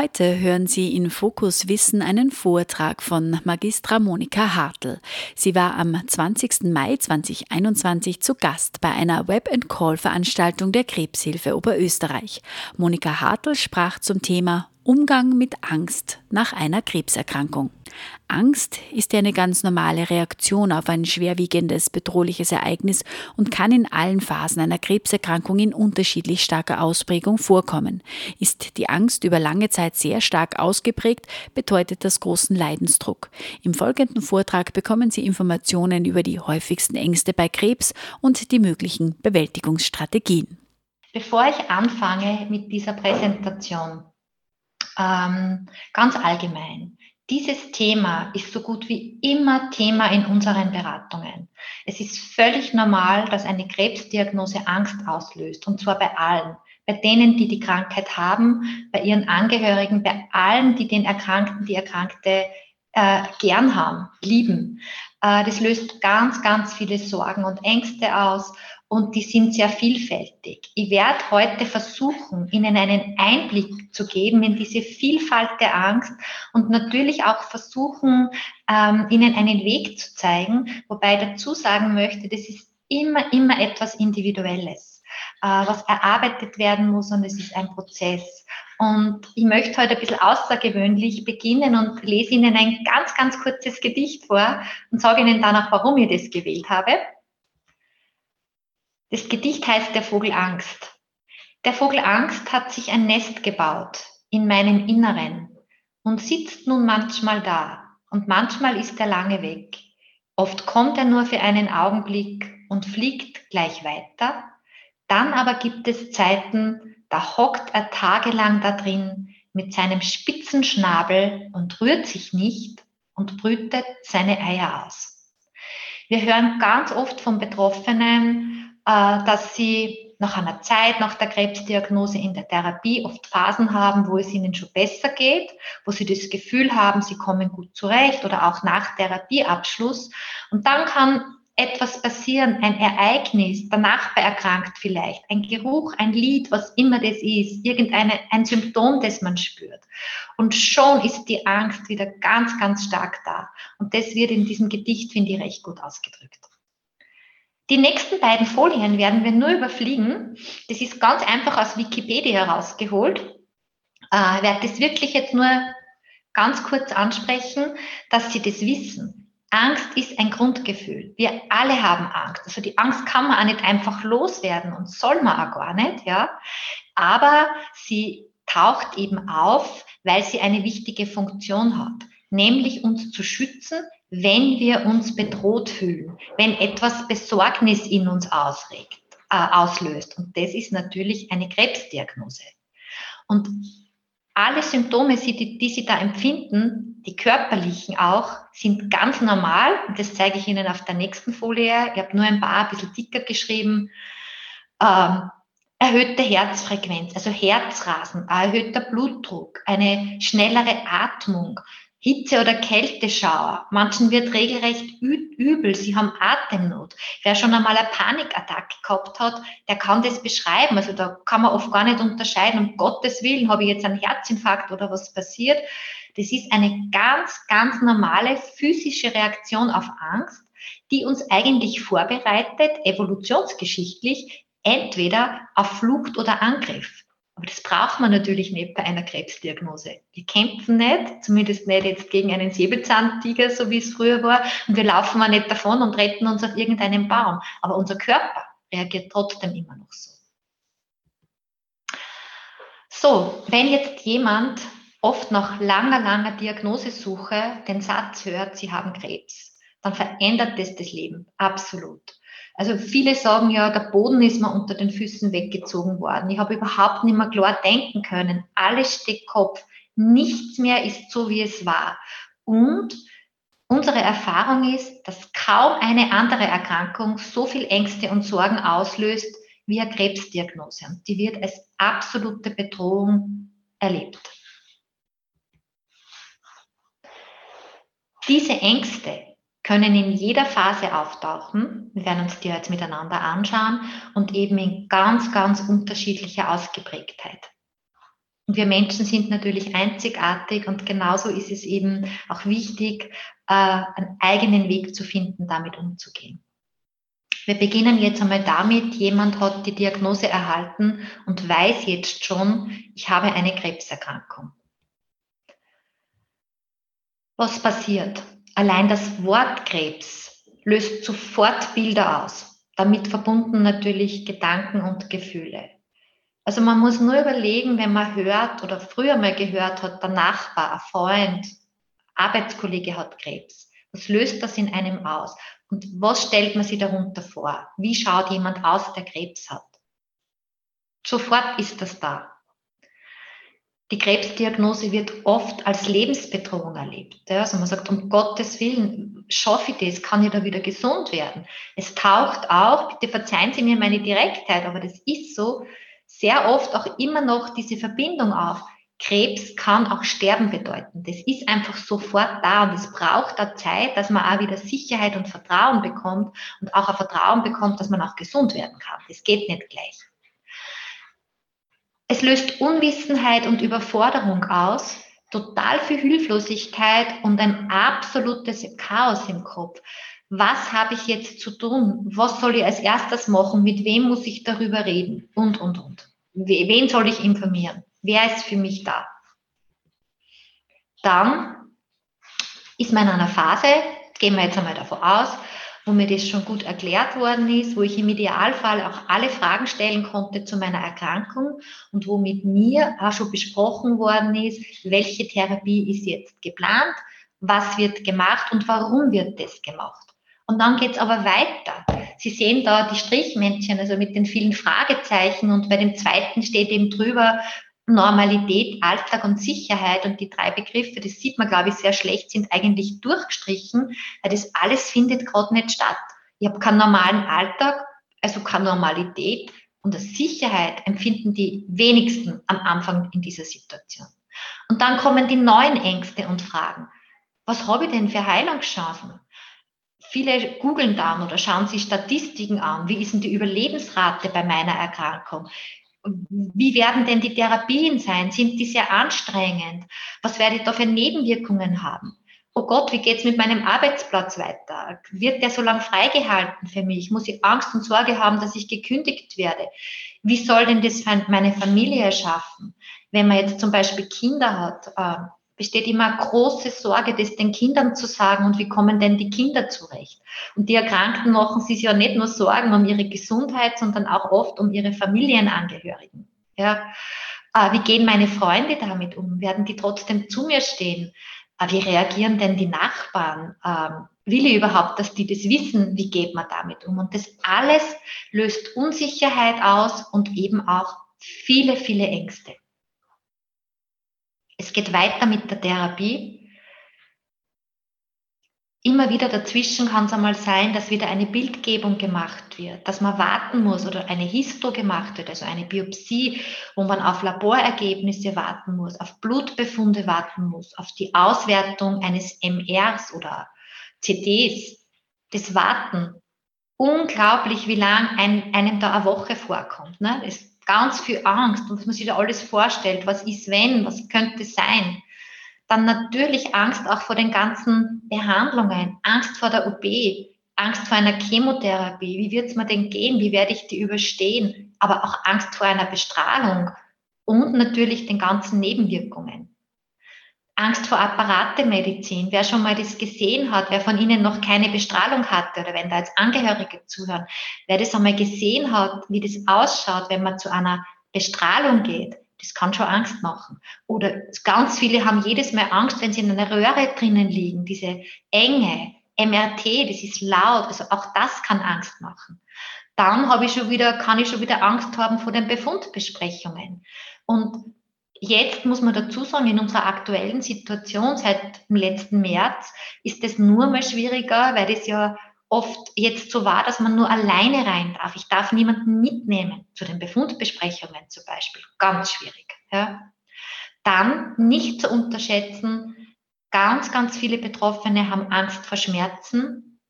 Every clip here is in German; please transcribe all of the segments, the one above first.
Heute hören Sie in Fokus Wissen einen Vortrag von Magistra Monika Hartl. Sie war am 20. Mai 2021 zu Gast bei einer Web-and-Call-Veranstaltung der Krebshilfe Oberösterreich. Monika Hartl sprach zum Thema Umgang mit Angst nach einer Krebserkrankung. Angst ist eine ganz normale Reaktion auf ein schwerwiegendes, bedrohliches Ereignis und kann in allen Phasen einer Krebserkrankung in unterschiedlich starker Ausprägung vorkommen. Ist die Angst über lange Zeit sehr stark ausgeprägt, bedeutet das großen Leidensdruck. Im folgenden Vortrag bekommen Sie Informationen über die häufigsten Ängste bei Krebs und die möglichen Bewältigungsstrategien. Bevor ich anfange mit dieser Präsentation, ähm, ganz allgemein. Dieses Thema ist so gut wie immer Thema in unseren Beratungen. Es ist völlig normal, dass eine Krebsdiagnose Angst auslöst, und zwar bei allen. Bei denen, die die Krankheit haben, bei ihren Angehörigen, bei allen, die den Erkrankten, die Erkrankte äh, gern haben, lieben. Äh, das löst ganz, ganz viele Sorgen und Ängste aus und die sind sehr vielfältig. Ich werde heute versuchen, Ihnen einen Einblick zu geben in diese Vielfalt der Angst und natürlich auch versuchen, ähm, Ihnen einen Weg zu zeigen, wobei ich dazu sagen möchte, das ist immer, immer etwas Individuelles, äh, was erarbeitet werden muss und es ist ein Prozess. Und ich möchte heute ein bisschen außergewöhnlich beginnen und lese Ihnen ein ganz, ganz kurzes Gedicht vor und sage Ihnen dann auch, warum ich das gewählt habe. Das Gedicht heißt Der Vogel Angst. Der Vogel Angst hat sich ein Nest gebaut in meinem Inneren und sitzt nun manchmal da und manchmal ist er lange weg. Oft kommt er nur für einen Augenblick und fliegt gleich weiter. Dann aber gibt es Zeiten, da hockt er tagelang da drin mit seinem spitzen Schnabel und rührt sich nicht und brütet seine Eier aus. Wir hören ganz oft von Betroffenen, dass sie nach einer Zeit, nach der Krebsdiagnose in der Therapie oft Phasen haben, wo es ihnen schon besser geht, wo sie das Gefühl haben, sie kommen gut zurecht oder auch nach Therapieabschluss. Und dann kann etwas passieren, ein Ereignis, der Nachbar erkrankt vielleicht, ein Geruch, ein Lied, was immer das ist, irgendeine, ein Symptom, das man spürt. Und schon ist die Angst wieder ganz, ganz stark da. Und das wird in diesem Gedicht, finde ich, recht gut ausgedrückt. Die nächsten beiden Folien werden wir nur überfliegen. Das ist ganz einfach aus Wikipedia herausgeholt. Äh, ich werde das wirklich jetzt nur ganz kurz ansprechen, dass Sie das wissen. Angst ist ein Grundgefühl. Wir alle haben Angst. Also die Angst kann man auch nicht einfach loswerden und soll man auch gar nicht, ja. Aber sie taucht eben auf, weil sie eine wichtige Funktion hat, nämlich uns zu schützen wenn wir uns bedroht fühlen, wenn etwas Besorgnis in uns ausregt, äh, auslöst. Und das ist natürlich eine Krebsdiagnose. Und alle Symptome, die, Sie da empfinden, die körperlichen auch, sind ganz normal. Das zeige ich Ihnen auf der nächsten Folie. Ich habe nur ein paar, ein bisschen dicker geschrieben. Ähm, erhöhte Herzfrequenz, also Herzrasen, erhöhter Blutdruck, eine schnellere Atmung, Hitze- oder Kälteschauer. Manchen wird regelrecht übel, sie haben Atemnot. Wer schon einmal eine Panikattacke gehabt hat, der kann das beschreiben. Also da kann man oft gar nicht unterscheiden, um Gottes Willen, habe ich jetzt einen Herzinfarkt oder was passiert. Das ist eine ganz, ganz normale physische Reaktion auf Angst, die uns eigentlich vorbereitet, evolutionsgeschichtlich, entweder auf Flucht oder Angriff. Aber das braucht man natürlich nicht bei einer Krebsdiagnose. Wir kämpfen nicht, zumindest nicht jetzt gegen einen Säbelzahntiger, so wie es früher war, und wir laufen mal nicht davon und retten uns auf irgendeinen Baum. Aber unser Körper reagiert trotzdem immer noch so. So, wenn jetzt jemand oft nach langer, langer Diagnosesuche den Satz hört, sie haben Krebs, dann verändert das das Leben. Absolut. Also viele sagen ja, der Boden ist mir unter den Füßen weggezogen worden. Ich habe überhaupt nicht mehr klar denken können. Alles steht Kopf. Nichts mehr ist so, wie es war. Und Unsere Erfahrung ist, dass kaum eine andere Erkrankung so viel Ängste und Sorgen auslöst wie eine Krebsdiagnose. Und die wird als absolute Bedrohung erlebt. Diese Ängste können in jeder Phase auftauchen. Wir werden uns die jetzt miteinander anschauen und eben in ganz, ganz unterschiedlicher Ausgeprägtheit. Und wir Menschen sind natürlich einzigartig und genauso ist es eben auch wichtig, äh, einen eigenen Weg zu finden, damit umzugehen. Wir beginnen jetzt einmal damit, jemand hat die Diagnose erhalten und weiß jetzt schon, ich habe eine Krebserkrankung. Was passiert? Allein das Wort Krebs löst sofort Bilder aus, damit verbunden natürlich Gedanken und Gefühle. Also man muss nur überlegen, wenn man hört oder früher mal gehört hat, der Nachbar, ein Freund, Arbeitskollege hat Krebs. Was löst das in einem aus? Und was stellt man sich darunter vor? Wie schaut jemand aus, der Krebs hat? Sofort ist das da. Die Krebsdiagnose wird oft als Lebensbedrohung erlebt. Also man sagt, um Gottes Willen, schaffe ich das, kann ich da wieder gesund werden. Es taucht auch, bitte verzeihen Sie mir meine Direktheit, aber das ist so, sehr oft auch immer noch diese Verbindung auf. Krebs kann auch Sterben bedeuten. Das ist einfach sofort da und es braucht da Zeit, dass man auch wieder Sicherheit und Vertrauen bekommt und auch ein Vertrauen bekommt, dass man auch gesund werden kann. Das geht nicht gleich. Es löst Unwissenheit und Überforderung aus, total viel Hilflosigkeit und ein absolutes Chaos im Kopf. Was habe ich jetzt zu tun? Was soll ich als erstes machen? Mit wem muss ich darüber reden? Und, und, und. Wen soll ich informieren? Wer ist für mich da? Dann ist man in einer Phase, gehen wir jetzt einmal davon aus, wo mir das schon gut erklärt worden ist, wo ich im Idealfall auch alle Fragen stellen konnte zu meiner Erkrankung und wo mit mir auch schon besprochen worden ist, welche Therapie ist jetzt geplant, was wird gemacht und warum wird das gemacht. Und dann geht's aber weiter. Sie sehen da die Strichmännchen, also mit den vielen Fragezeichen und bei dem zweiten steht eben drüber Normalität, Alltag und Sicherheit und die drei Begriffe, das sieht man, glaube ich, sehr schlecht, sind eigentlich durchgestrichen, weil das alles findet gerade nicht statt. Ich habe keinen normalen Alltag, also keine Normalität und eine Sicherheit empfinden die wenigsten am Anfang in dieser Situation. Und dann kommen die neuen Ängste und Fragen. Was habe ich denn für Heilungschancen? Viele googeln dann oder schauen sich Statistiken an. Wie ist denn die Überlebensrate bei meiner Erkrankung? Wie werden denn die Therapien sein? Sind die sehr anstrengend? Was werde ich da für Nebenwirkungen haben? Oh Gott, wie geht's mit meinem Arbeitsplatz weiter? Wird der so lang freigehalten für mich? Muss ich Angst und Sorge haben, dass ich gekündigt werde? Wie soll denn das meine Familie erschaffen? Wenn man jetzt zum Beispiel Kinder hat, ähm, besteht immer große Sorge, das den Kindern zu sagen und wie kommen denn die Kinder zurecht. Und die Erkrankten machen sich ja nicht nur Sorgen um ihre Gesundheit, sondern auch oft um ihre Familienangehörigen. Ja. Äh, wie gehen meine Freunde damit um? Werden die trotzdem zu mir stehen? Äh, wie reagieren denn die Nachbarn? Ähm, will ich überhaupt, dass die das wissen? Wie geht man damit um? Und das alles löst Unsicherheit aus und eben auch viele, viele Ängste. Es geht weiter mit der Therapie. Immer wieder dazwischen kann es einmal sein, dass wieder eine Bildgebung gemacht wird, dass man warten muss oder eine Histo gemacht wird, also eine Biopsie, wo man auf Laborergebnisse warten muss, auf Blutbefunde warten muss, auf die Auswertung eines MRs oder CDs. Das Warten, unglaublich, wie lang ein, einem da eine Woche vorkommt. Ne? Das ganz viel Angst, was man sich da alles vorstellt, was ist wenn, was könnte sein. Dann natürlich Angst auch vor den ganzen Behandlungen, Angst vor der OP, Angst vor einer Chemotherapie, wie wird es mir denn gehen, wie werde ich die überstehen, aber auch Angst vor einer Bestrahlung und natürlich den ganzen Nebenwirkungen. Angst vor Apparatemedizin. Wer schon mal das gesehen hat, wer von Ihnen noch keine Bestrahlung hatte oder wenn da jetzt Angehörige zuhören, wer das einmal gesehen hat, wie das ausschaut, wenn man zu einer Bestrahlung geht, das kann schon Angst machen. Oder ganz viele haben jedes Mal Angst, wenn sie in einer Röhre drinnen liegen, diese Enge, MRT, das ist laut, also auch das kann Angst machen. Dann habe ich schon wieder, kann ich schon wieder Angst haben vor den Befundbesprechungen. Und Jetzt muss man dazu sagen, in unserer aktuellen Situation seit dem letzten März ist es nur mal schwieriger, weil es ja oft jetzt so war, dass man nur alleine rein darf. Ich darf niemanden mitnehmen zu den Befundbesprechungen zum Beispiel. Ganz schwierig. Ja. Dann nicht zu unterschätzen, ganz, ganz viele Betroffene haben Angst vor Schmerzen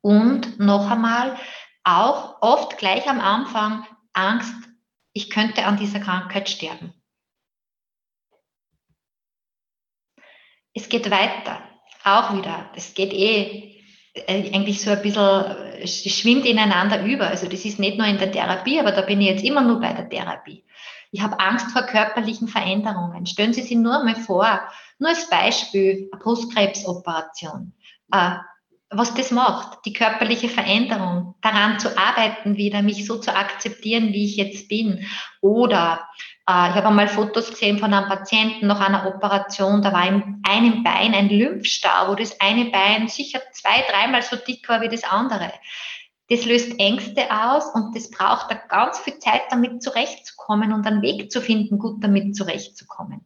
und noch einmal auch oft gleich am Anfang Angst, ich könnte an dieser Krankheit sterben. Es geht weiter, auch wieder. Es geht eh äh, eigentlich so ein bisschen, es schwimmt ineinander über. Also das ist nicht nur in der Therapie, aber da bin ich jetzt immer nur bei der Therapie. Ich habe Angst vor körperlichen Veränderungen. Stellen Sie sich nur mal vor, nur als Beispiel, eine Brustkrebsoperation. Äh, was das macht, die körperliche Veränderung, daran zu arbeiten wieder, mich so zu akzeptieren, wie ich jetzt bin. Oder äh, ich habe einmal Fotos gesehen von einem Patienten nach einer Operation, da war in einem Bein ein Lymphstau, wo das eine Bein sicher zwei, dreimal so dick war wie das andere. Das löst Ängste aus und das braucht da ganz viel Zeit, damit zurechtzukommen und einen Weg zu finden, gut damit zurechtzukommen.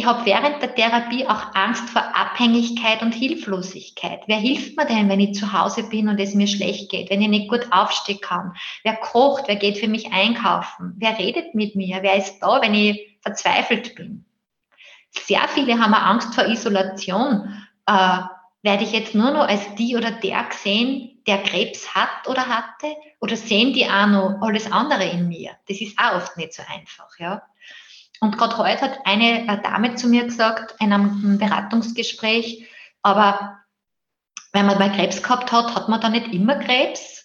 Ich habe während der Therapie auch Angst vor Abhängigkeit und Hilflosigkeit. Wer hilft mir denn, wenn ich zu Hause bin und es mir schlecht geht, wenn ich nicht gut aufstehen kann? Wer kocht? Wer geht für mich einkaufen? Wer redet mit mir? Wer ist da, wenn ich verzweifelt bin? Sehr viele haben Angst vor Isolation. Äh, werde ich jetzt nur noch als die oder der gesehen, der Krebs hat oder hatte? Oder sehen die auch noch alles andere in mir? Das ist auch oft nicht so einfach, ja. Und gerade heute hat eine äh, Dame zu mir gesagt, in einem Beratungsgespräch, aber wenn man mal Krebs gehabt hat, hat man dann nicht immer Krebs?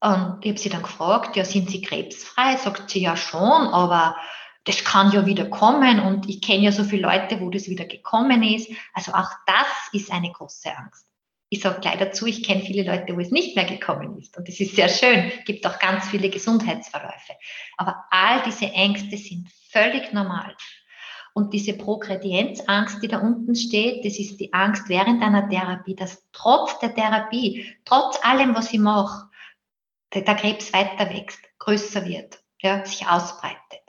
Und ich habe sie dann gefragt, ja, sind Sie krebsfrei? Sagt sie ja schon, aber das kann ja wieder kommen und ich kenne ja so viele Leute, wo das wieder gekommen ist. Also auch das ist eine große Angst. Ich sage gleich dazu, ich kenne viele Leute, wo es nicht mehr gekommen ist. Und das ist sehr schön, gibt auch ganz viele Gesundheitsverläufe. Aber all diese Ängste sind völlig normal. Und diese Progredienzangst, die da unten steht, das ist die Angst während einer Therapie, dass trotz der Therapie, trotz allem, was ich mache, der, Krebs weiter wächst, größer wird, ja, sich ausbreitet.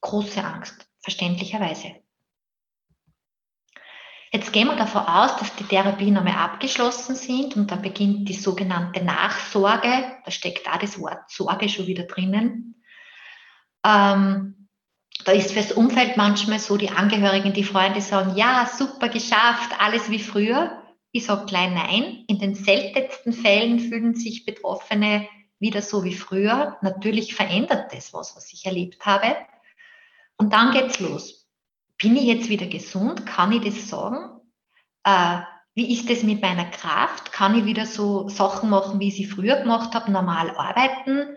Große Angst, verständlicherweise. Jetzt gehen wir davon aus, dass die Therapien einmal abgeschlossen sind und dann beginnt die sogenannte Nachsorge. Da steckt da das Wort Sorge schon wieder drinnen. Ähm, da ist fürs Umfeld manchmal so, die Angehörigen, die Freunde sagen, ja, super geschafft, alles wie früher. Ich sage klein nein. In den seltensten Fällen fühlen sich Betroffene wieder so wie früher. Natürlich verändert das was, was ich erlebt habe. Und dann geht's los. Bin ich jetzt wieder gesund? Kann ich das sagen? Äh, wie ist es mit meiner Kraft? Kann ich wieder so Sachen machen, wie ich sie früher gemacht habe, normal arbeiten?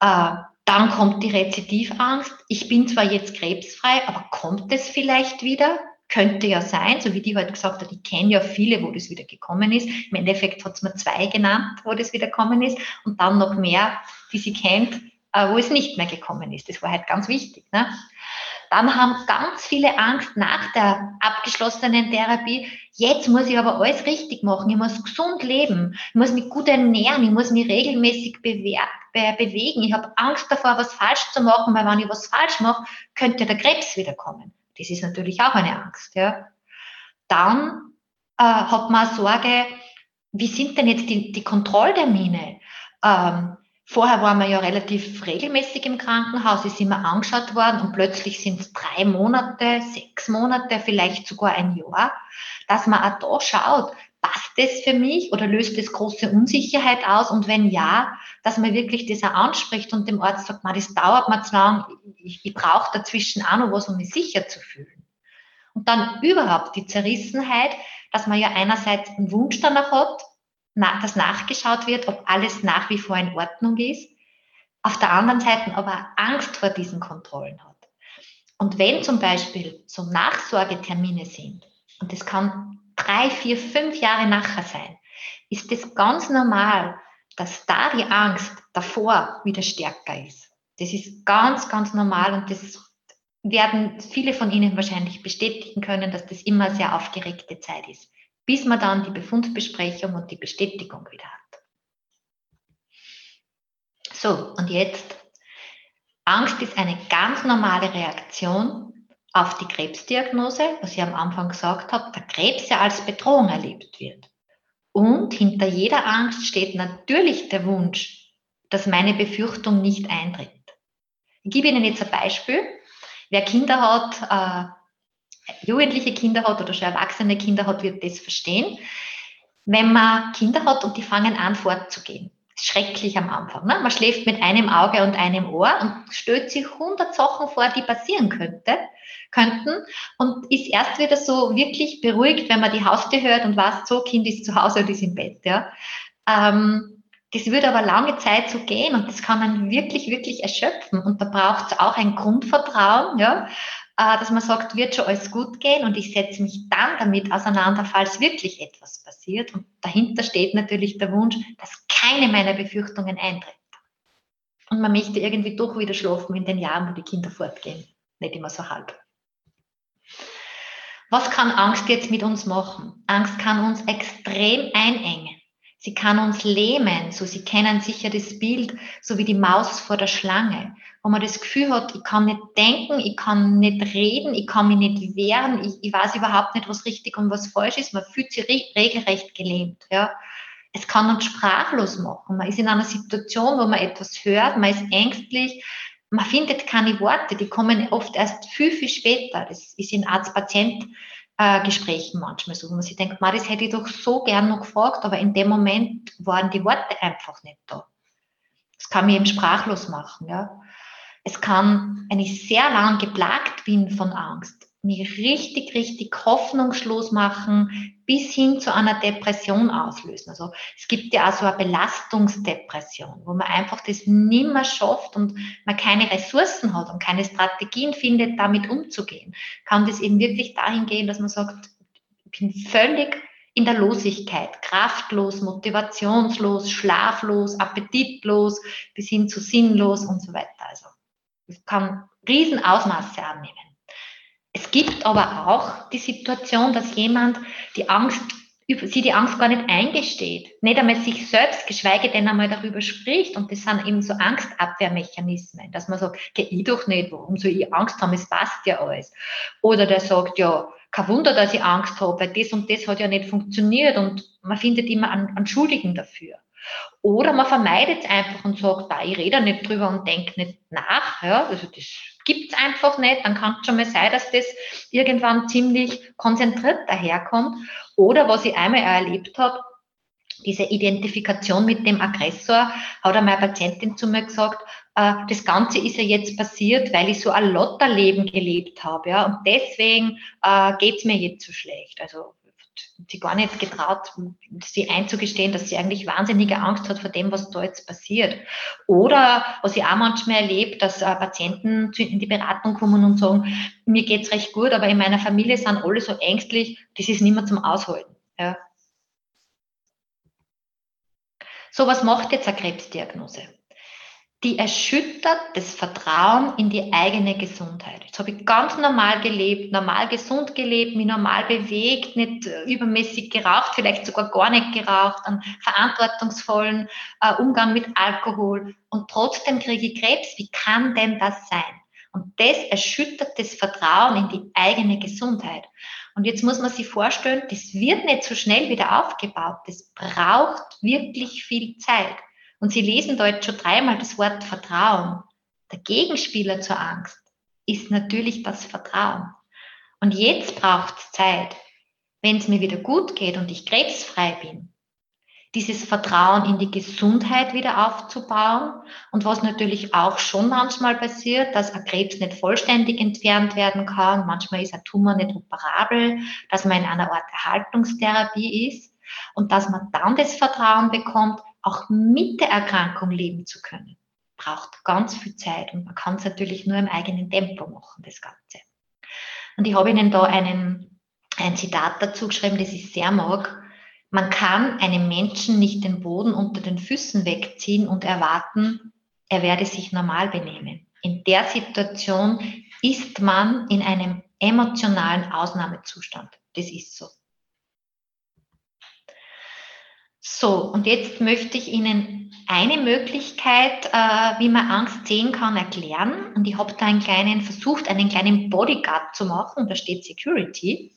Äh, dann kommt die Rezidivangst. Ich bin zwar jetzt krebsfrei, aber kommt es vielleicht wieder? Könnte ja sein, so wie die heute gesagt hat, ich kenne ja viele, wo das wieder gekommen ist. Im Endeffekt hat es mir zwei genannt, wo das wieder gekommen ist und dann noch mehr, die sie kennt, äh, wo es nicht mehr gekommen ist. Das war halt ganz wichtig. Ne? Dann haben ganz viele Angst nach der abgeschlossenen Therapie. Jetzt muss ich aber alles richtig machen. Ich muss gesund leben. Ich muss mich gut ernähren. Ich muss mich regelmäßig bewegen. Ich habe Angst davor, was falsch zu machen, weil wenn ich was falsch mache, könnte der Krebs wiederkommen. Das ist natürlich auch eine Angst. Ja. Dann äh, hat man Sorge, wie sind denn jetzt die, die Kontrolltermine? Ähm, Vorher waren wir ja relativ regelmäßig im Krankenhaus, ist immer angeschaut worden und plötzlich sind es drei Monate, sechs Monate, vielleicht sogar ein Jahr, dass man auch da schaut, passt das für mich oder löst das große Unsicherheit aus? Und wenn ja, dass man wirklich das auch anspricht und dem Arzt sagt, man, das dauert mir zu lang, ich, ich brauche dazwischen auch noch was, um mich sicher zu fühlen. Und dann überhaupt die Zerrissenheit, dass man ja einerseits einen Wunsch danach hat, dass nachgeschaut wird, ob alles nach wie vor in Ordnung ist. Auf der anderen Seite aber Angst vor diesen Kontrollen hat. Und wenn zum Beispiel so Nachsorgetermine sind, und das kann drei, vier, fünf Jahre nachher sein, ist es ganz normal, dass da die Angst davor wieder stärker ist. Das ist ganz, ganz normal und das werden viele von Ihnen wahrscheinlich bestätigen können, dass das immer sehr aufgeregte Zeit ist bis man dann die Befundbesprechung und die Bestätigung wieder hat. So, und jetzt, Angst ist eine ganz normale Reaktion auf die Krebsdiagnose, was ich am Anfang gesagt habe, der Krebs ja als Bedrohung erlebt wird. Und hinter jeder Angst steht natürlich der Wunsch, dass meine Befürchtung nicht eintritt. Ich gebe Ihnen jetzt ein Beispiel. Wer Kinder hat, äh, jugendliche Kinder hat oder schon erwachsene Kinder hat, wird das verstehen. Wenn man Kinder hat und die fangen an fortzugehen, schrecklich am Anfang. Ne? Man schläft mit einem Auge und einem Ohr und stellt sich hundert Sachen vor, die passieren könnte, könnten und ist erst wieder so wirklich beruhigt, wenn man die Haustür hört und weiß, so Kind ist zu Hause und ist im Bett. Ja? Ähm, das würde aber lange Zeit so gehen und das kann man wirklich, wirklich erschöpfen. Und da braucht es auch ein Grundvertrauen, ja, dass man sagt, wird schon alles gut gehen und ich setze mich dann damit auseinander, falls wirklich etwas passiert. Und dahinter steht natürlich der Wunsch, dass keine meiner Befürchtungen eintritt. Und man möchte irgendwie doch wieder schlafen in den Jahren, wo die Kinder fortgehen. Nicht immer so halb. Was kann Angst jetzt mit uns machen? Angst kann uns extrem einengen. Sie kann uns lähmen. So, Sie kennen sicher das Bild, so wie die Maus vor der Schlange, wo man das Gefühl hat, ich kann nicht denken, ich kann nicht reden, ich kann mich nicht wehren, ich, ich weiß überhaupt nicht, was richtig und was falsch ist. Man fühlt sich re regelrecht gelähmt. Ja. Es kann uns sprachlos machen. Man ist in einer Situation, wo man etwas hört, man ist ängstlich, man findet keine Worte, die kommen oft erst viel, viel später. Das ist in Arzt-Patient äh, manchmal so, wo man sich denkt, das hätte ich doch so gern noch gefragt, aber in dem Moment waren die Worte einfach nicht da. Das kann mich eben sprachlos machen. Ja. Es kann, wenn ich sehr lang geplagt bin von Angst, mich richtig, richtig hoffnungslos machen, bis hin zu einer Depression auslösen. Also es gibt ja auch so eine Belastungsdepression, wo man einfach das nimmer schafft und man keine Ressourcen hat und keine Strategien findet, damit umzugehen. Kann das eben wirklich dahin gehen, dass man sagt, ich bin völlig in der Losigkeit, kraftlos, motivationslos, schlaflos, appetitlos, bis hin zu sinnlos und so weiter. Also es kann Riesenausmaße annehmen. Es gibt aber auch die Situation, dass jemand die Angst, sie die Angst gar nicht eingesteht, nicht einmal sich selbst, geschweige denn einmal darüber spricht. Und das sind eben so Angstabwehrmechanismen, dass man sagt, geh ich doch nicht, warum soll ich Angst haben, es passt ja alles. Oder der sagt, ja, kein Wunder, dass ich Angst habe, weil das und das hat ja nicht funktioniert und man findet immer einen, einen Schuldigen dafür. Oder man vermeidet es einfach und sagt, da ich rede nicht drüber und denke nicht nach. Ja, also das gibt es einfach nicht. Dann kann es schon mal sein, dass das irgendwann ziemlich konzentriert daherkommt. Oder was ich einmal erlebt habe, diese Identifikation mit dem Aggressor, hat einmal eine Patientin zu mir gesagt, äh, das Ganze ist ja jetzt passiert, weil ich so ein Lotterleben gelebt habe. Ja, und deswegen äh, geht es mir jetzt so schlecht. Also sie gar nicht getraut, sie einzugestehen, dass sie eigentlich wahnsinnige Angst hat vor dem, was da jetzt passiert. Oder was ich auch manchmal erlebe, dass äh, Patienten in die Beratung kommen und sagen, mir geht's recht gut, aber in meiner Familie sind alle so ängstlich, das ist nicht mehr zum Aushalten. Ja. So, was macht jetzt eine Krebsdiagnose? Die erschüttert das Vertrauen in die eigene Gesundheit. Jetzt habe ich ganz normal gelebt, normal gesund gelebt, mich normal bewegt, nicht äh, übermäßig geraucht, vielleicht sogar gar nicht geraucht, einen verantwortungsvollen äh, Umgang mit Alkohol und trotzdem kriege ich Krebs. Wie kann denn das sein? Und das erschüttert das Vertrauen in die eigene Gesundheit. Und jetzt muss man sich vorstellen, das wird nicht so schnell wieder aufgebaut. Das braucht wirklich viel Zeit. Und Sie lesen dort schon dreimal das Wort Vertrauen. Der Gegenspieler zur Angst ist natürlich das Vertrauen. Und jetzt braucht es Zeit, wenn es mir wieder gut geht und ich krebsfrei bin, dieses Vertrauen in die Gesundheit wieder aufzubauen. Und was natürlich auch schon manchmal passiert, dass ein Krebs nicht vollständig entfernt werden kann. Manchmal ist ein Tumor nicht operabel, dass man in einer Art Erhaltungstherapie ist und dass man dann das Vertrauen bekommt, auch mit der Erkrankung leben zu können, braucht ganz viel Zeit und man kann es natürlich nur im eigenen Tempo machen, das Ganze. Und ich habe Ihnen da einen, ein Zitat dazu geschrieben, das ich sehr mag. Man kann einem Menschen nicht den Boden unter den Füßen wegziehen und erwarten, er werde sich normal benehmen. In der Situation ist man in einem emotionalen Ausnahmezustand. Das ist so. So, und jetzt möchte ich Ihnen eine Möglichkeit, äh, wie man Angst sehen kann, erklären. Und ich habe da einen kleinen, versucht, einen kleinen Bodyguard zu machen, da steht Security.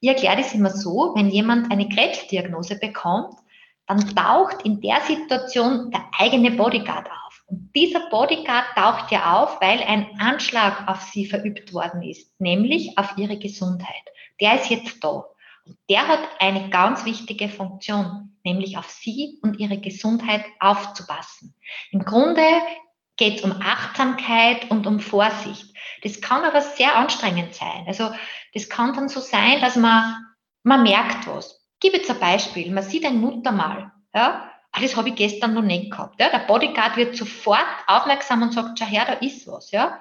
Ich erkläre das immer so, wenn jemand eine Krebsdiagnose bekommt, dann taucht in der Situation der eigene Bodyguard auf. Und dieser Bodyguard taucht ja auf, weil ein Anschlag auf sie verübt worden ist, nämlich auf ihre Gesundheit. Der ist jetzt da. Der hat eine ganz wichtige Funktion, nämlich auf sie und ihre Gesundheit aufzupassen. Im Grunde geht es um Achtsamkeit und um Vorsicht. Das kann aber sehr anstrengend sein. Also das kann dann so sein, dass man, man merkt was. Gib jetzt ein Beispiel. Man sieht ein Muttermal. Ja? Ah, das habe ich gestern noch nicht gehabt. Ja? Der Bodyguard wird sofort aufmerksam und sagt, schau her, da ist was. Ja?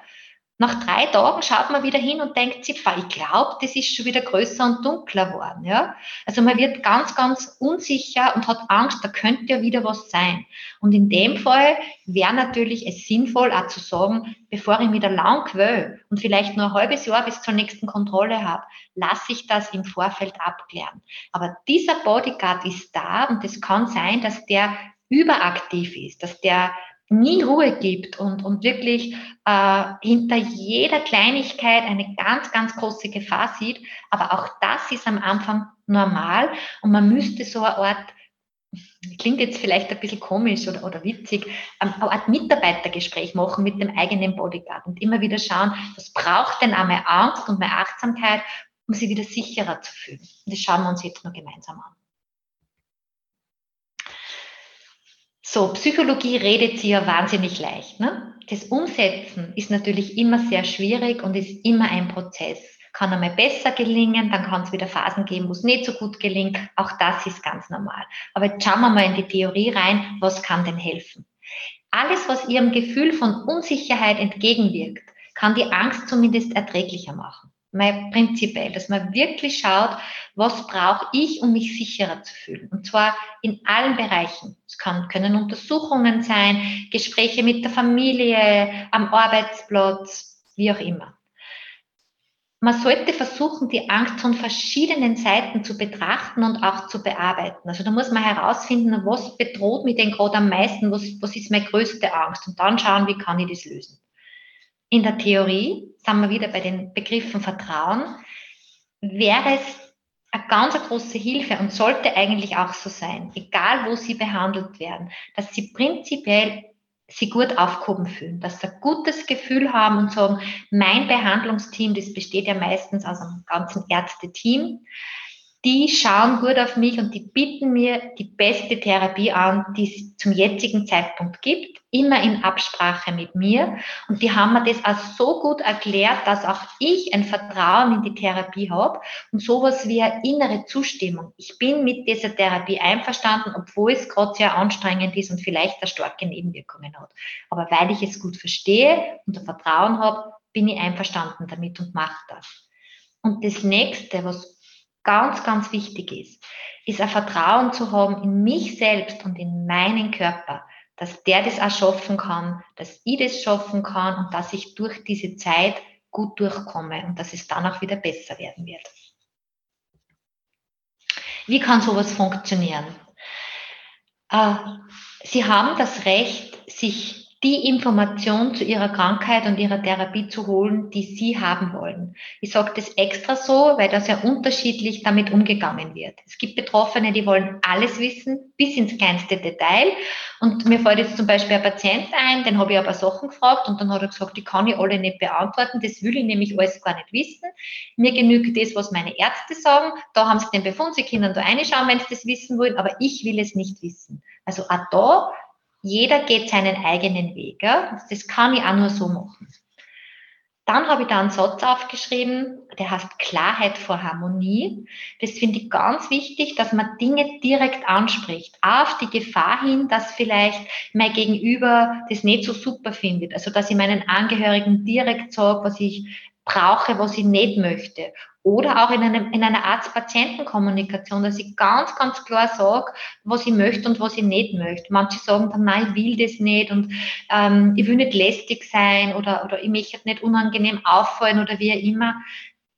Nach drei Tagen schaut man wieder hin und denkt sich, ich glaube, das ist schon wieder größer und dunkler geworden. Ja? Also man wird ganz, ganz unsicher und hat Angst, da könnte ja wieder was sein. Und in dem Fall wäre natürlich es sinnvoll, auch zu sagen, bevor ich da lang quäl und vielleicht nur ein halbes Jahr bis zur nächsten Kontrolle habe, lasse ich das im Vorfeld abklären. Aber dieser Bodyguard ist da und es kann sein, dass der überaktiv ist, dass der nie Ruhe gibt und, und wirklich äh, hinter jeder Kleinigkeit eine ganz, ganz große Gefahr sieht. Aber auch das ist am Anfang normal und man müsste so eine Art, klingt jetzt vielleicht ein bisschen komisch oder, oder witzig, ähm, eine Art Mitarbeitergespräch machen mit dem eigenen Bodyguard und immer wieder schauen, was braucht denn auch mehr Angst und mehr Achtsamkeit, um sie wieder sicherer zu fühlen. Und das schauen wir uns jetzt nur gemeinsam an. So, Psychologie redet sie ja wahnsinnig leicht. Ne? Das Umsetzen ist natürlich immer sehr schwierig und ist immer ein Prozess. Kann einmal besser gelingen, dann kann es wieder Phasen geben, wo es nicht so gut gelingt. Auch das ist ganz normal. Aber jetzt schauen wir mal in die Theorie rein, was kann denn helfen? Alles, was Ihrem Gefühl von Unsicherheit entgegenwirkt, kann die Angst zumindest erträglicher machen mal prinzipiell, dass man wirklich schaut, was brauche ich, um mich sicherer zu fühlen. Und zwar in allen Bereichen. Es kann, können Untersuchungen sein, Gespräche mit der Familie, am Arbeitsplatz, wie auch immer. Man sollte versuchen, die Angst von verschiedenen Seiten zu betrachten und auch zu bearbeiten. Also da muss man herausfinden, was bedroht mich denn gerade am meisten, was, was ist meine größte Angst und dann schauen, wie kann ich das lösen. In der Theorie, sind wir wieder bei den Begriffen Vertrauen, wäre es eine ganz große Hilfe und sollte eigentlich auch so sein, egal wo sie behandelt werden, dass sie prinzipiell sie gut aufgehoben fühlen, dass sie ein gutes Gefühl haben und sagen, mein Behandlungsteam, das besteht ja meistens aus einem ganzen Ärzteteam, die schauen gut auf mich und die bieten mir die beste Therapie an, die es zum jetzigen Zeitpunkt gibt, immer in Absprache mit mir. Und die haben mir das auch so gut erklärt, dass auch ich ein Vertrauen in die Therapie habe und sowas wie eine innere Zustimmung. Ich bin mit dieser Therapie einverstanden, obwohl es gerade sehr anstrengend ist und vielleicht eine starke Nebenwirkungen hat. Aber weil ich es gut verstehe und ein Vertrauen habe, bin ich einverstanden damit und mache das. Und das nächste, was ganz, ganz wichtig ist, ist ein Vertrauen zu haben in mich selbst und in meinen Körper, dass der das auch schaffen kann, dass ich das schaffen kann und dass ich durch diese Zeit gut durchkomme und dass es dann auch wieder besser werden wird. Wie kann sowas funktionieren? Äh, Sie haben das Recht, sich die Information zu ihrer Krankheit und ihrer Therapie zu holen, die sie haben wollen. Ich sage das extra so, weil da sehr unterschiedlich damit umgegangen wird. Es gibt Betroffene, die wollen alles wissen, bis ins kleinste Detail. Und mir fällt jetzt zum Beispiel ein Patient ein, den habe ich aber Sachen gefragt und dann hat er gesagt, die kann ich alle nicht beantworten, das will ich nämlich alles gar nicht wissen. Mir genügt das, was meine Ärzte sagen, da haben sie den Befund, sie können da reinschauen, wenn sie das wissen wollen, aber ich will es nicht wissen. Also auch da jeder geht seinen eigenen Weg. Ja? Das kann ich auch nur so machen. Dann habe ich da einen Satz aufgeschrieben, der heißt Klarheit vor Harmonie. Das finde ich ganz wichtig, dass man Dinge direkt anspricht. Auf die Gefahr hin, dass vielleicht mein Gegenüber das nicht so super findet. Also, dass ich meinen Angehörigen direkt sage, was ich brauche, was ich nicht möchte. Oder auch in, einem, in einer Arzt-Patienten-Kommunikation, dass ich ganz, ganz klar sage, was ich möchte und was ich nicht möchte. Manche sagen dann, nein, ich will das nicht und ähm, ich will nicht lästig sein oder, oder ich möchte nicht unangenehm auffallen oder wie auch immer.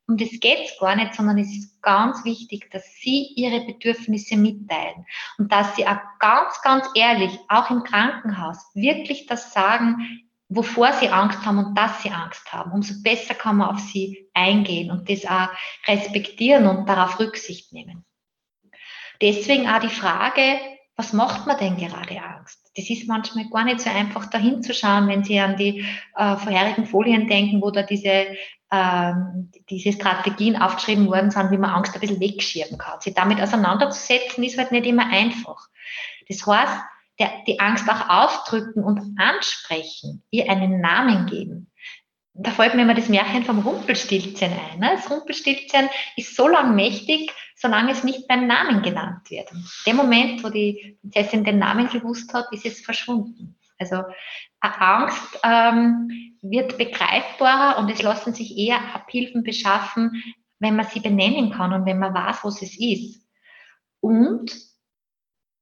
um das geht's gar nicht, sondern es ist ganz wichtig, dass sie ihre Bedürfnisse mitteilen und dass sie auch ganz, ganz ehrlich, auch im Krankenhaus, wirklich das sagen, wovor sie Angst haben und dass sie Angst haben. Umso besser kann man auf sie eingehen und das auch respektieren und darauf Rücksicht nehmen. Deswegen auch die Frage, was macht man denn gerade Angst? Das ist manchmal gar nicht so einfach dahin zu schauen, wenn Sie an die äh, vorherigen Folien denken, wo da diese, äh, diese Strategien aufgeschrieben worden sind, wie man Angst ein bisschen wegschieben kann. Sie damit auseinanderzusetzen, ist halt nicht immer einfach. Das heißt, der, die Angst auch ausdrücken und ansprechen, ihr einen Namen geben. Da fällt mir immer das Märchen vom Rumpelstilzchen ein. Ne? Das Rumpelstilzchen ist so lang mächtig, solange es nicht beim Namen genannt wird. In dem Moment, wo die Prinzessin den Namen gewusst hat, ist es verschwunden. Also Angst ähm, wird begreifbarer und es lassen sich eher Abhilfen beschaffen, wenn man sie benennen kann und wenn man weiß, was es ist. Und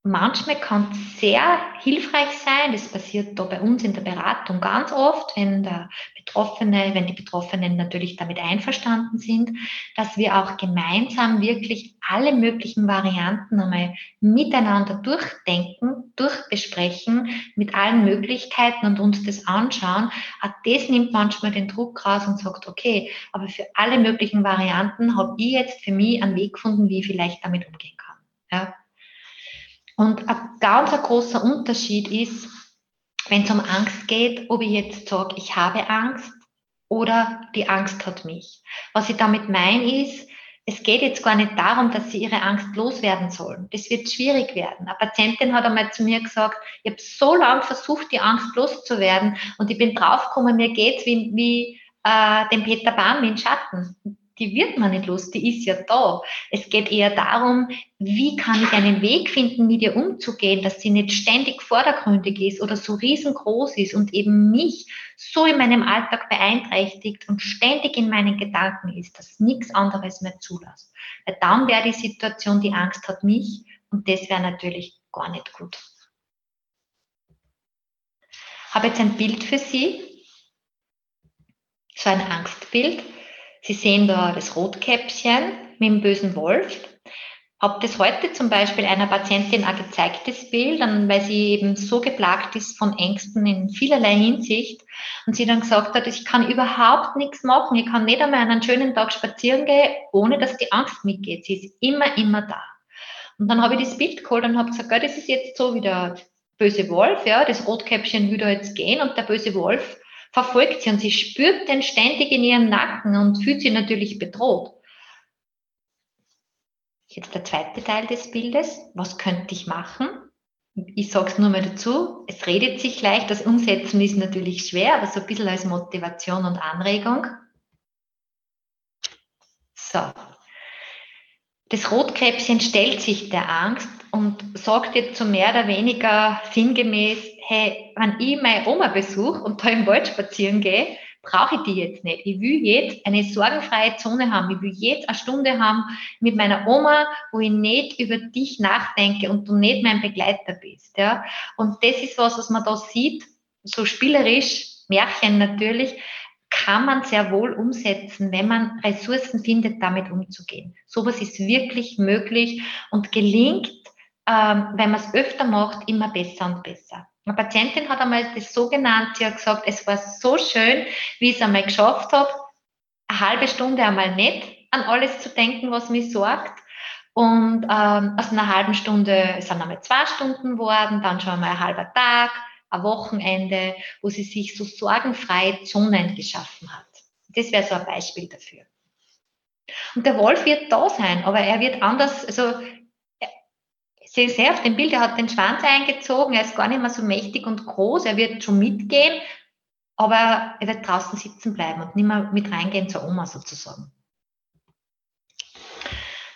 manchmal kann es sehr hilfreich sein, das passiert da bei uns in der Beratung ganz oft, wenn der Betroffene, wenn die Betroffenen natürlich damit einverstanden sind, dass wir auch gemeinsam wirklich alle möglichen Varianten einmal miteinander durchdenken, durchbesprechen, mit allen Möglichkeiten und uns das anschauen. Auch das nimmt manchmal den Druck raus und sagt, okay, aber für alle möglichen Varianten habe ich jetzt für mich einen Weg gefunden, wie ich vielleicht damit umgehen kann. Ja. Und ein ganz großer Unterschied ist, wenn es um Angst geht, ob ich jetzt sage, ich habe Angst oder die Angst hat mich. Was ich damit meine ist, es geht jetzt gar nicht darum, dass sie ihre Angst loswerden sollen. Das wird schwierig werden. Eine Patientin hat einmal zu mir gesagt, ich habe so lange versucht, die Angst loszuwerden und ich bin draufgekommen, mir geht's wie, wie äh, dem Peter Bahn in Schatten die wird man nicht los, die ist ja da. Es geht eher darum, wie kann ich einen Weg finden, mit ihr umzugehen, dass sie nicht ständig vordergründig ist oder so riesengroß ist und eben mich so in meinem Alltag beeinträchtigt und ständig in meinen Gedanken ist, dass nichts anderes mehr zulässt. Weil dann wäre die Situation, die Angst hat mich und das wäre natürlich gar nicht gut. Ich habe jetzt ein Bild für Sie, so ein Angstbild. Sie sehen da das Rotkäppchen mit dem bösen Wolf. Habe das heute zum Beispiel einer Patientin auch gezeigt, das Bild, weil sie eben so geplagt ist von Ängsten in vielerlei Hinsicht und sie dann gesagt hat, ich kann überhaupt nichts machen, ich kann nicht einmal einen schönen Tag spazieren gehen, ohne dass die Angst mitgeht. Sie ist immer, immer da. Und dann habe ich das Bild geholt und habe gesagt, das ist jetzt so wie der böse Wolf, ja, das Rotkäppchen würde jetzt gehen und der böse Wolf verfolgt sie und sie spürt den ständig in ihrem Nacken und fühlt sich natürlich bedroht. Jetzt der zweite Teil des Bildes. Was könnte ich machen? Ich sage es nur mal dazu. Es redet sich leicht. Das Umsetzen ist natürlich schwer, aber so ein bisschen als Motivation und Anregung. So. Das Rotkrebschen stellt sich der Angst und sagt jetzt so mehr oder weniger sinngemäß, hey, wenn ich meine Oma besuche und da im Wald spazieren gehe, brauche ich die jetzt nicht. Ich will jetzt eine sorgenfreie Zone haben. Ich will jetzt eine Stunde haben mit meiner Oma, wo ich nicht über dich nachdenke und du nicht mein Begleiter bist. Ja? Und das ist was, was man da sieht, so spielerisch, Märchen natürlich, kann man sehr wohl umsetzen, wenn man Ressourcen findet, damit umzugehen. Sowas ist wirklich möglich und gelingt, ähm, wenn man es öfter macht, immer besser und besser. Eine Patientin hat einmal das so genannt, sie hat gesagt, es war so schön, wie ich es einmal geschafft habe, eine halbe Stunde einmal nicht an alles zu denken, was mich sorgt. Und ähm, aus einer halben Stunde sind einmal zwei Stunden geworden, dann schon einmal ein halber Tag, ein Wochenende, wo sie sich so sorgenfreie Zonen geschaffen hat. Das wäre so ein Beispiel dafür. Und der Wolf wird da sein, aber er wird anders, also Sie sehen auf dem Bild, er hat den Schwanz eingezogen, er ist gar nicht mehr so mächtig und groß, er wird schon mitgehen, aber er wird draußen sitzen bleiben und nicht mehr mit reingehen zur Oma sozusagen.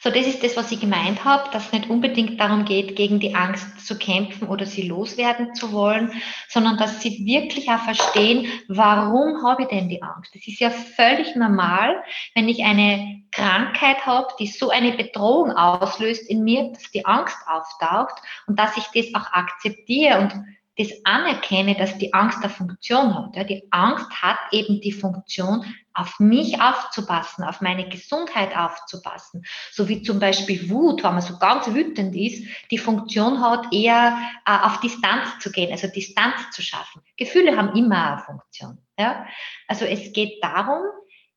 So, das ist das, was ich gemeint habe, dass es nicht unbedingt darum geht, gegen die Angst zu kämpfen oder sie loswerden zu wollen, sondern dass sie wirklich auch verstehen, warum habe ich denn die Angst? Es ist ja völlig normal, wenn ich eine Krankheit habe, die so eine Bedrohung auslöst in mir, dass die Angst auftaucht und dass ich das auch akzeptiere und das anerkenne, dass die Angst eine Funktion hat. Ja, die Angst hat eben die Funktion, auf mich aufzupassen, auf meine Gesundheit aufzupassen. So wie zum Beispiel Wut, wenn man so ganz wütend ist, die Funktion hat, eher äh, auf Distanz zu gehen, also Distanz zu schaffen. Gefühle haben immer eine Funktion. Ja? Also es geht darum,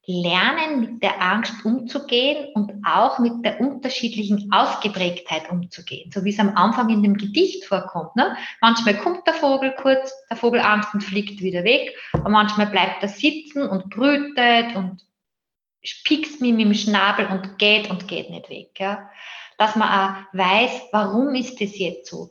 lernen, mit der Angst umzugehen und auch mit der unterschiedlichen Ausgeprägtheit umzugehen, so wie es am Anfang in dem Gedicht vorkommt. Ne? Manchmal kommt der Vogel kurz, der Vogel Angst und fliegt wieder weg, und manchmal bleibt er sitzen und brütet und piekst mich mit dem Schnabel und geht und geht nicht weg. Ja? Dass man auch weiß, warum ist das jetzt so?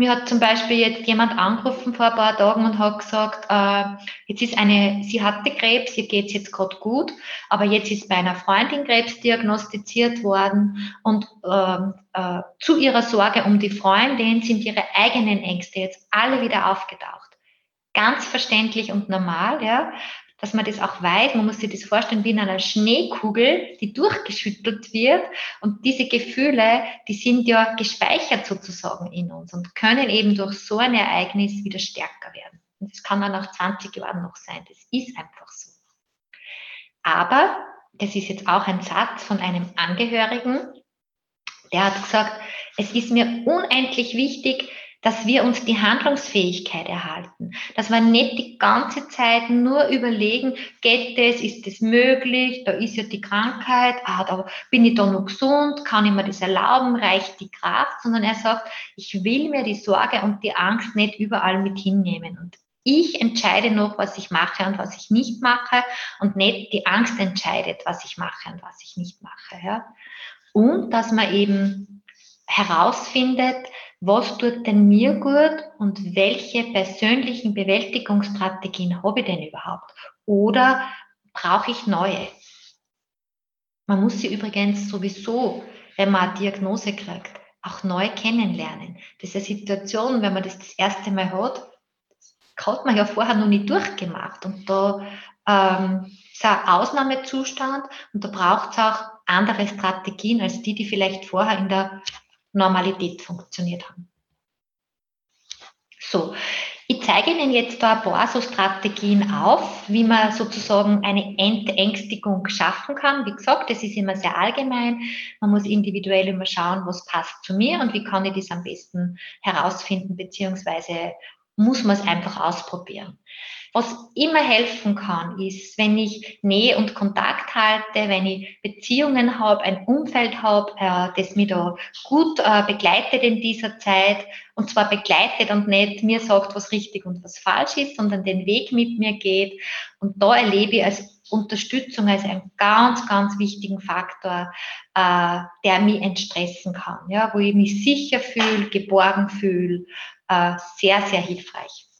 Mir hat zum Beispiel jetzt jemand angerufen vor ein paar Tagen und hat gesagt, äh, jetzt ist eine, sie hatte Krebs, ihr geht es jetzt gerade gut, aber jetzt ist bei einer Freundin Krebs diagnostiziert worden und ähm, äh, zu ihrer Sorge um die Freundin sind ihre eigenen Ängste jetzt alle wieder aufgetaucht. Ganz verständlich und normal, ja dass man das auch weiß. Man muss sich das vorstellen wie in einer Schneekugel, die durchgeschüttelt wird. Und diese Gefühle, die sind ja gespeichert sozusagen in uns und können eben durch so ein Ereignis wieder stärker werden. Und das kann dann nach 20 Jahren noch sein. Das ist einfach so. Aber das ist jetzt auch ein Satz von einem Angehörigen, der hat gesagt, es ist mir unendlich wichtig, dass wir uns die Handlungsfähigkeit erhalten, dass wir nicht die ganze Zeit nur überlegen, geht das, ist das möglich, da ist ja die Krankheit, ah, da bin ich da noch gesund, kann ich mir das erlauben, reicht die Kraft, sondern er sagt, ich will mir die Sorge und die Angst nicht überall mit hinnehmen und ich entscheide noch, was ich mache und was ich nicht mache und nicht die Angst entscheidet, was ich mache und was ich nicht mache. Ja? Und dass man eben herausfindet, was tut denn mir gut und welche persönlichen Bewältigungsstrategien habe ich denn überhaupt? Oder brauche ich neue? Man muss sie übrigens sowieso, wenn man eine Diagnose kriegt, auch neu kennenlernen. Eine Situation, wenn man das das erste Mal hat, hat man ja vorher noch nicht durchgemacht. Und da ähm, ist ein Ausnahmezustand und da braucht es auch andere Strategien als die, die vielleicht vorher in der Normalität funktioniert haben. So, ich zeige Ihnen jetzt da ein paar so Strategien auf, wie man sozusagen eine Entängstigung schaffen kann. Wie gesagt, das ist immer sehr allgemein. Man muss individuell immer schauen, was passt zu mir und wie kann ich das am besten herausfinden, beziehungsweise muss man es einfach ausprobieren. Was immer helfen kann, ist, wenn ich Nähe und Kontakt halte, wenn ich Beziehungen habe, ein Umfeld habe, äh, das mich da gut äh, begleitet in dieser Zeit und zwar begleitet und nicht mir sagt, was richtig und was falsch ist, sondern den Weg mit mir geht. Und da erlebe ich als Unterstützung als einen ganz, ganz wichtigen Faktor, äh, der mich entstressen kann, ja, wo ich mich sicher fühle, geborgen fühle, äh, sehr, sehr hilfreich.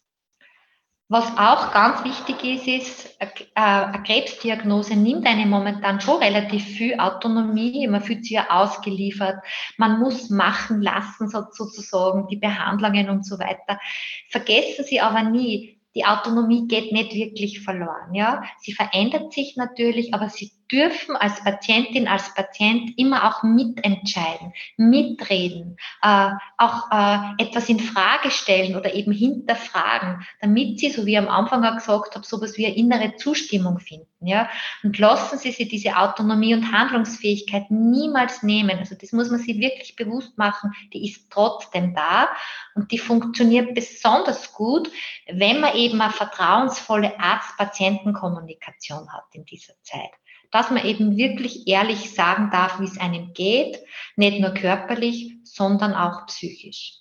Was auch ganz wichtig ist, ist, äh, eine Krebsdiagnose nimmt einem momentan schon relativ viel Autonomie. Man fühlt sich ja ausgeliefert. Man muss machen lassen, sozusagen, die Behandlungen und so weiter. Vergessen Sie aber nie, die Autonomie geht nicht wirklich verloren. Ja, sie verändert sich natürlich, aber sie dürfen als Patientin, als Patient immer auch mitentscheiden, mitreden, äh, auch äh, etwas in Frage stellen oder eben hinterfragen, damit sie, so wie ich am Anfang auch gesagt habe, sowas wie eine innere Zustimmung finden. Ja, und lassen Sie sich diese Autonomie und Handlungsfähigkeit niemals nehmen. Also das muss man sich wirklich bewusst machen. Die ist trotzdem da und die funktioniert besonders gut, wenn man eben eine vertrauensvolle Arzt-Patienten-Kommunikation hat in dieser Zeit dass man eben wirklich ehrlich sagen darf, wie es einem geht, nicht nur körperlich, sondern auch psychisch.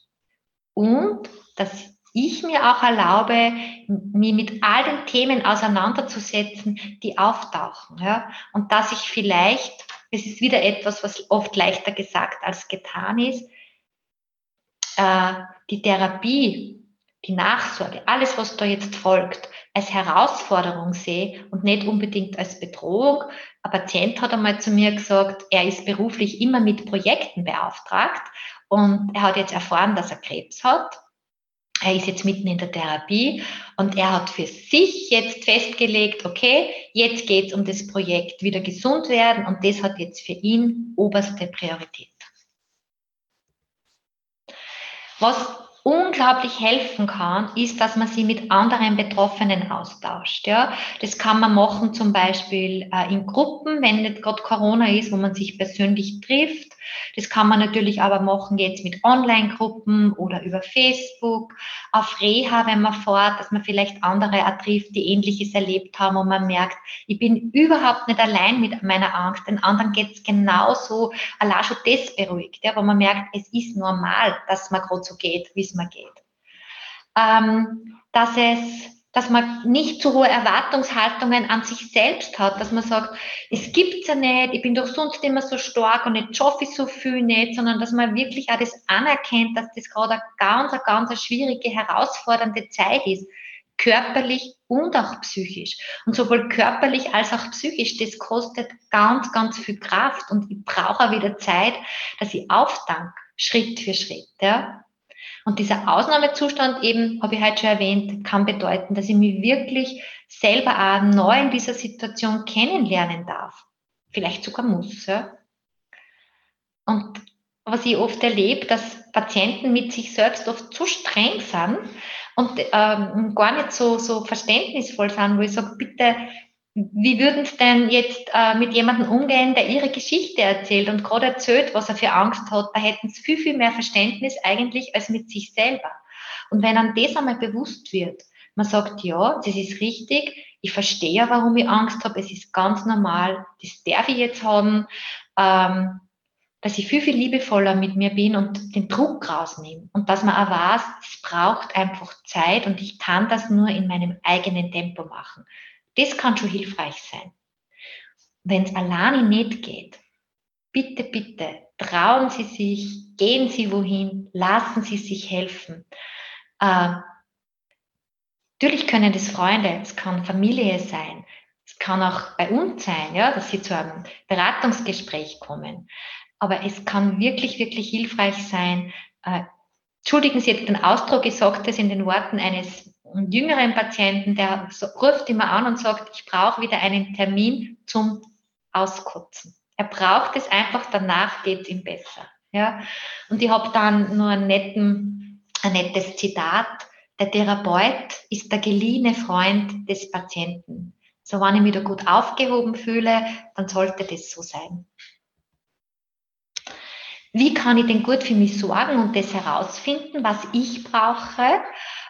Und dass ich mir auch erlaube, mich mit all den Themen auseinanderzusetzen, die auftauchen. Ja? Und dass ich vielleicht, es ist wieder etwas, was oft leichter gesagt als getan ist, äh, die Therapie, die Nachsorge, alles, was da jetzt folgt, als Herausforderung sehe und nicht unbedingt als Bedrohung. Ein Patient hat einmal zu mir gesagt, er ist beruflich immer mit Projekten beauftragt und er hat jetzt erfahren, dass er Krebs hat. Er ist jetzt mitten in der Therapie und er hat für sich jetzt festgelegt, okay, jetzt geht es um das Projekt wieder gesund werden und das hat jetzt für ihn oberste Priorität. Was unglaublich helfen kann, ist, dass man sie mit anderen Betroffenen austauscht. Ja, das kann man machen zum Beispiel äh, in Gruppen, wenn nicht gerade Corona ist, wo man sich persönlich trifft. Das kann man natürlich aber machen jetzt mit Online-Gruppen oder über Facebook, auf Reha, wenn man fährt, dass man vielleicht andere trifft, die Ähnliches erlebt haben und man merkt, ich bin überhaupt nicht allein mit meiner Angst, den anderen geht es genauso, allein schon das beruhigt, ja, wo man merkt, es ist normal, dass man gerade so geht, wie es mir geht. Ähm, dass es dass man nicht zu hohe Erwartungshaltungen an sich selbst hat, dass man sagt, es gibt's ja nicht, ich bin doch sonst immer so stark und jetzt schaffe ich so viel nicht, sondern dass man wirklich auch das anerkennt, dass das gerade eine ganz, eine ganz schwierige, herausfordernde Zeit ist, körperlich und auch psychisch. Und sowohl körperlich als auch psychisch, das kostet ganz, ganz viel Kraft und ich brauche auch wieder Zeit, dass ich auftank, Schritt für Schritt. Ja. Und dieser Ausnahmezustand eben, habe ich heute schon erwähnt, kann bedeuten, dass ich mich wirklich selber auch neu in dieser Situation kennenlernen darf. Vielleicht sogar muss. Ja. Und was ich oft erlebe, dass Patienten mit sich selbst oft zu streng sind und ähm, gar nicht so, so verständnisvoll sind, wo ich sage, bitte wie würden Sie denn jetzt äh, mit jemandem umgehen, der Ihre Geschichte erzählt und gerade erzählt, was er für Angst hat? Da hätten Sie viel, viel mehr Verständnis eigentlich als mit sich selber. Und wenn einem das einmal bewusst wird, man sagt, ja, das ist richtig, ich verstehe ja, warum ich Angst habe, es ist ganz normal, das darf ich jetzt haben, ähm, dass ich viel, viel liebevoller mit mir bin und den Druck rausnehme. Und dass man auch weiß, es braucht einfach Zeit und ich kann das nur in meinem eigenen Tempo machen. Das kann schon hilfreich sein. Wenn es alleine nicht geht, bitte, bitte, trauen Sie sich, gehen Sie wohin, lassen Sie sich helfen. Äh, natürlich können das Freunde, es kann Familie sein, es kann auch bei uns sein, ja, dass Sie zu einem Beratungsgespräch kommen. Aber es kann wirklich, wirklich hilfreich sein. Äh, entschuldigen Sie jetzt den Ausdruck, ich sage das in den Worten eines jüngeren Patienten, der ruft immer an und sagt, ich brauche wieder einen Termin zum Auskotzen. Er braucht es einfach, danach geht es ihm besser. Ja? Und ich habe dann nur einen netten, ein nettes Zitat. Der Therapeut ist der geliehene Freund des Patienten. So, wenn ich mich da gut aufgehoben fühle, dann sollte das so sein. Wie kann ich denn gut für mich sorgen und das herausfinden, was ich brauche?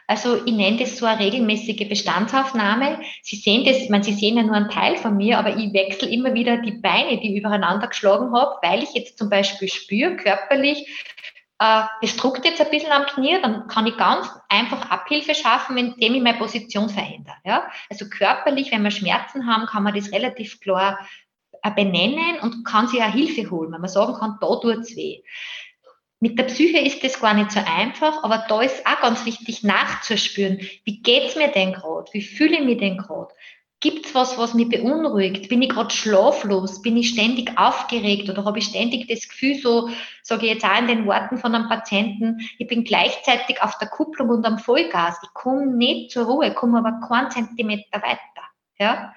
Also ich nenne das so eine regelmäßige Bestandsaufnahme. Sie sehen das, meine, Sie sehen ja nur einen Teil von mir, aber ich wechsle immer wieder die Beine, die ich übereinander geschlagen habe, weil ich jetzt zum Beispiel spüre, körperlich, äh, es druckt jetzt ein bisschen am Knie, dann kann ich ganz einfach Abhilfe schaffen, indem ich meine Position verändere. Ja? Also körperlich, wenn wir Schmerzen haben, kann man das relativ klar äh, benennen und kann sich auch Hilfe holen, wenn man sagen kann, da tut's weh. Mit der Psyche ist das gar nicht so einfach, aber da ist auch ganz wichtig nachzuspüren, wie geht's mir denn gerade? Wie fühle ich mich denn gerade? Gibt's was, was mich beunruhigt? Bin ich gerade schlaflos? Bin ich ständig aufgeregt oder habe ich ständig das Gefühl, so sage ich jetzt auch in den Worten von einem Patienten, ich bin gleichzeitig auf der Kupplung und am Vollgas. Ich komme nicht zur Ruhe, komme aber keinen Zentimeter weiter. Ja?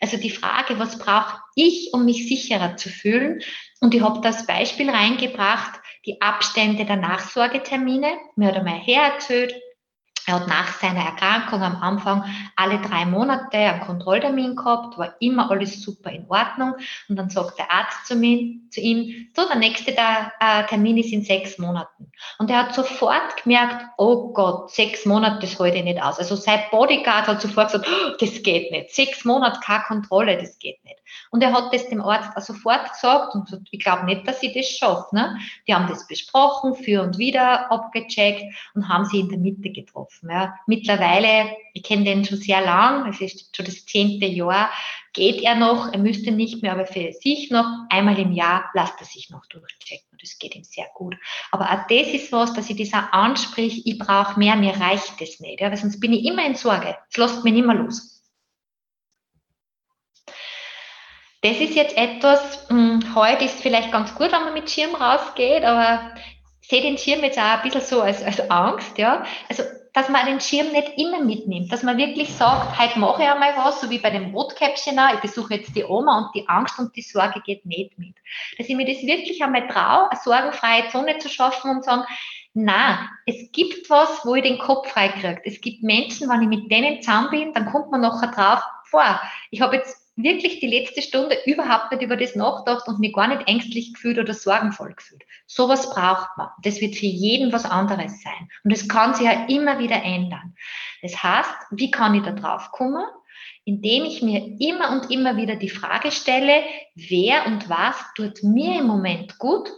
Also die Frage, was brauche ich, um mich sicherer zu fühlen? Und ich habe das Beispiel reingebracht, die Abstände der Nachsorgetermine. Mir hat einmal Herr erzählt, er hat nach seiner Erkrankung am Anfang alle drei Monate einen Kontrolltermin gehabt, war immer alles super in Ordnung. Und dann sagt der Arzt zu, mir, zu ihm, so, der nächste äh, Termin ist in sechs Monaten. Und er hat sofort gemerkt, oh Gott, sechs Monate, das halte ich nicht aus. Also sein Bodyguard hat sofort gesagt, oh, das geht nicht. Sechs Monate keine Kontrolle, das geht nicht. Und er hat das dem Arzt auch sofort gesagt und gesagt, ich glaube nicht, dass ich das schaffe. Ne? Die haben das besprochen, für und wieder abgecheckt und haben sie in der Mitte getroffen. Ja. Mittlerweile, ich kenne den schon sehr lang, es ist schon das zehnte Jahr, geht er noch, er müsste nicht mehr, aber für sich noch einmal im Jahr lasst er sich noch durchchecken und das geht ihm sehr gut. Aber auch das ist was, dass ich auch ansprich, ich brauche mehr, mir reicht das nicht, ja, weil sonst bin ich immer in Sorge, es lässt mich nicht mehr los. Das ist jetzt etwas, mh, hm, heute ist vielleicht ganz gut, wenn man mit Schirm rausgeht, aber ich sehe den Schirm jetzt auch ein bisschen so als, als Angst, ja. Also, dass man den Schirm nicht immer mitnimmt, dass man wirklich sagt, heute mache ich einmal was, so wie bei dem Rotkäppchen, ich besuche jetzt die Oma und die Angst und die Sorge geht nicht mit. Dass ich mir das wirklich einmal traue, eine sorgenfreie Zone zu schaffen und sagen, Na, es gibt was, wo ich den Kopf freikriege. Es gibt Menschen, wenn ich mit denen zusammen bin, dann kommt man nachher drauf, vor, ich habe jetzt wirklich die letzte Stunde überhaupt nicht über das nachgedacht und mich gar nicht ängstlich gefühlt oder sorgenvoll gefühlt. Sowas braucht man. Das wird für jeden was anderes sein. Und es kann sich ja immer wieder ändern. Das heißt, wie kann ich da drauf kommen? Indem ich mir immer und immer wieder die Frage stelle, wer und was tut mir im Moment gut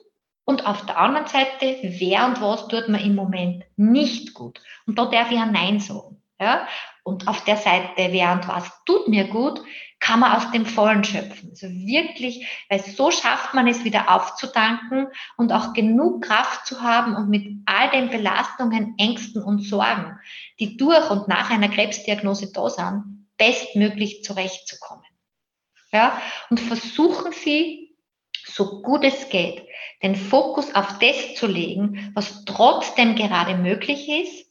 und auf der anderen Seite, wer und was tut mir im Moment nicht gut. Und da darf ich ja Nein sagen. Ja? Und auf der Seite, wer und was tut mir gut, kann man aus dem Vollen schöpfen. Also wirklich, weil so schafft man es wieder aufzutanken und auch genug Kraft zu haben und mit all den Belastungen, Ängsten und Sorgen, die durch und nach einer Krebsdiagnose da sind, bestmöglich zurechtzukommen. Ja, und versuchen Sie, so gut es geht, den Fokus auf das zu legen, was trotzdem gerade möglich ist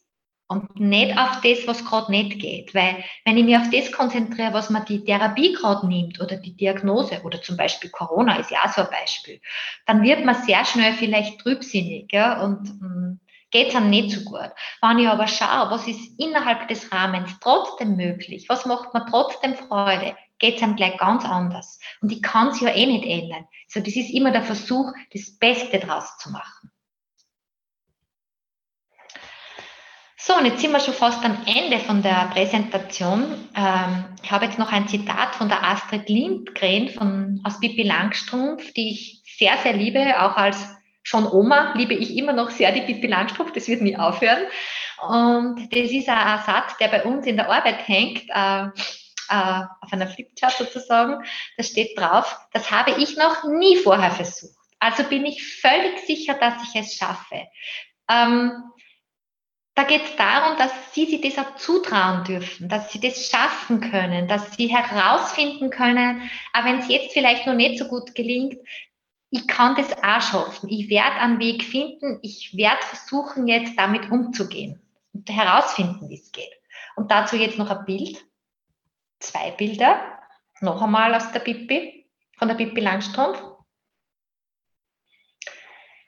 und nicht auf das, was gerade nicht geht. Weil wenn ich mich auf das konzentriere, was man die Therapie gerade nimmt oder die Diagnose oder zum Beispiel Corona ist ja auch so ein Beispiel, dann wird man sehr schnell vielleicht trübsinnig ja, und mh, mm, geht es dann nicht so gut. Wenn ich aber schaue, was ist innerhalb des Rahmens trotzdem möglich, was macht mir trotzdem Freude, geht es einem gleich ganz anders. Und ich kann es ja eh nicht ändern. So, das ist immer der Versuch, das Beste draus zu machen. So, und jetzt sind wir schon fast am Ende von der Präsentation. Ähm, ich habe jetzt noch ein Zitat von der Astrid Lindgren von, aus Pippi Langstrumpf, die ich sehr, sehr liebe, auch als schon Oma liebe ich immer noch sehr die Pippi Langstrumpf, das wird nie aufhören. Und das ist ein Satz, der bei uns in der Arbeit hängt, äh, äh, auf einer Flipchart sozusagen. Da steht drauf, das habe ich noch nie vorher versucht. Also bin ich völlig sicher, dass ich es schaffe. Ähm, da geht es darum, dass Sie sich das auch zutrauen dürfen, dass Sie das schaffen können, dass Sie herausfinden können, auch wenn es jetzt vielleicht noch nicht so gut gelingt, ich kann das auch schaffen. Ich werde einen Weg finden. Ich werde versuchen, jetzt damit umzugehen und herausfinden, wie es geht. Und dazu jetzt noch ein Bild. Zwei Bilder. Noch einmal aus der Bibi, von der Bibi Langstrumpf.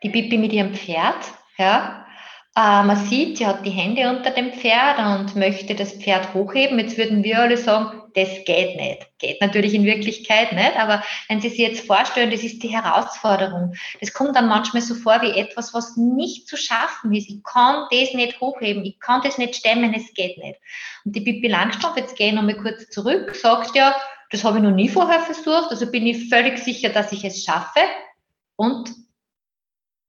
Die Bibi mit ihrem Pferd, ja. Äh, man sieht, sie hat die Hände unter dem Pferd und möchte das Pferd hochheben. Jetzt würden wir alle sagen, das geht nicht. Geht natürlich in Wirklichkeit nicht, aber wenn Sie sich jetzt vorstellen, das ist die Herausforderung. Das kommt dann manchmal so vor wie etwas, was nicht zu schaffen ist. Ich kann das nicht hochheben, ich kann das nicht stemmen, es geht nicht. Und die Bibi Langstrumpf, jetzt gehe ich nochmal kurz zurück, sagt ja, das habe ich noch nie vorher versucht, also bin ich völlig sicher, dass ich es schaffe. Und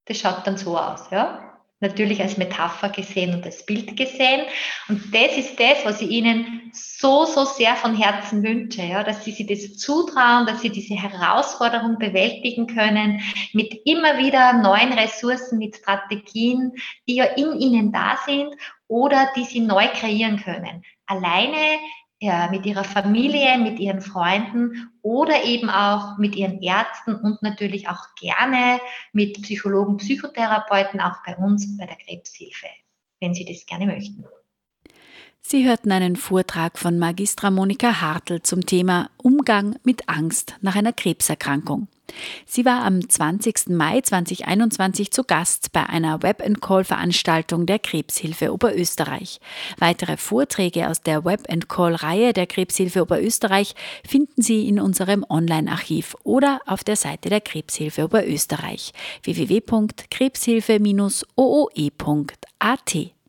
das schaut dann so aus, ja natürlich als Metapher gesehen und als Bild gesehen. Und das ist das, was ich Ihnen so, so sehr von Herzen wünsche, ja, dass Sie sich das zutrauen, dass Sie diese Herausforderung bewältigen können mit immer wieder neuen Ressourcen, mit Strategien, die ja in Ihnen da sind oder die Sie neu kreieren können. Alleine ja, mit ihrer Familie, mit ihren Freunden oder eben auch mit ihren Ärzten und natürlich auch gerne mit Psychologen, Psychotherapeuten, auch bei uns bei der Krebshilfe, wenn Sie das gerne möchten. Sie hörten einen Vortrag von Magistra Monika Hartl zum Thema Umgang mit Angst nach einer Krebserkrankung. Sie war am 20. Mai 2021 zu Gast bei einer Web-and-Call-Veranstaltung der Krebshilfe Oberösterreich. Weitere Vorträge aus der Web-and-Call-Reihe der Krebshilfe Oberösterreich finden Sie in unserem Online-Archiv oder auf der Seite der Krebshilfe Oberösterreich www.krebshilfe-ooe.at.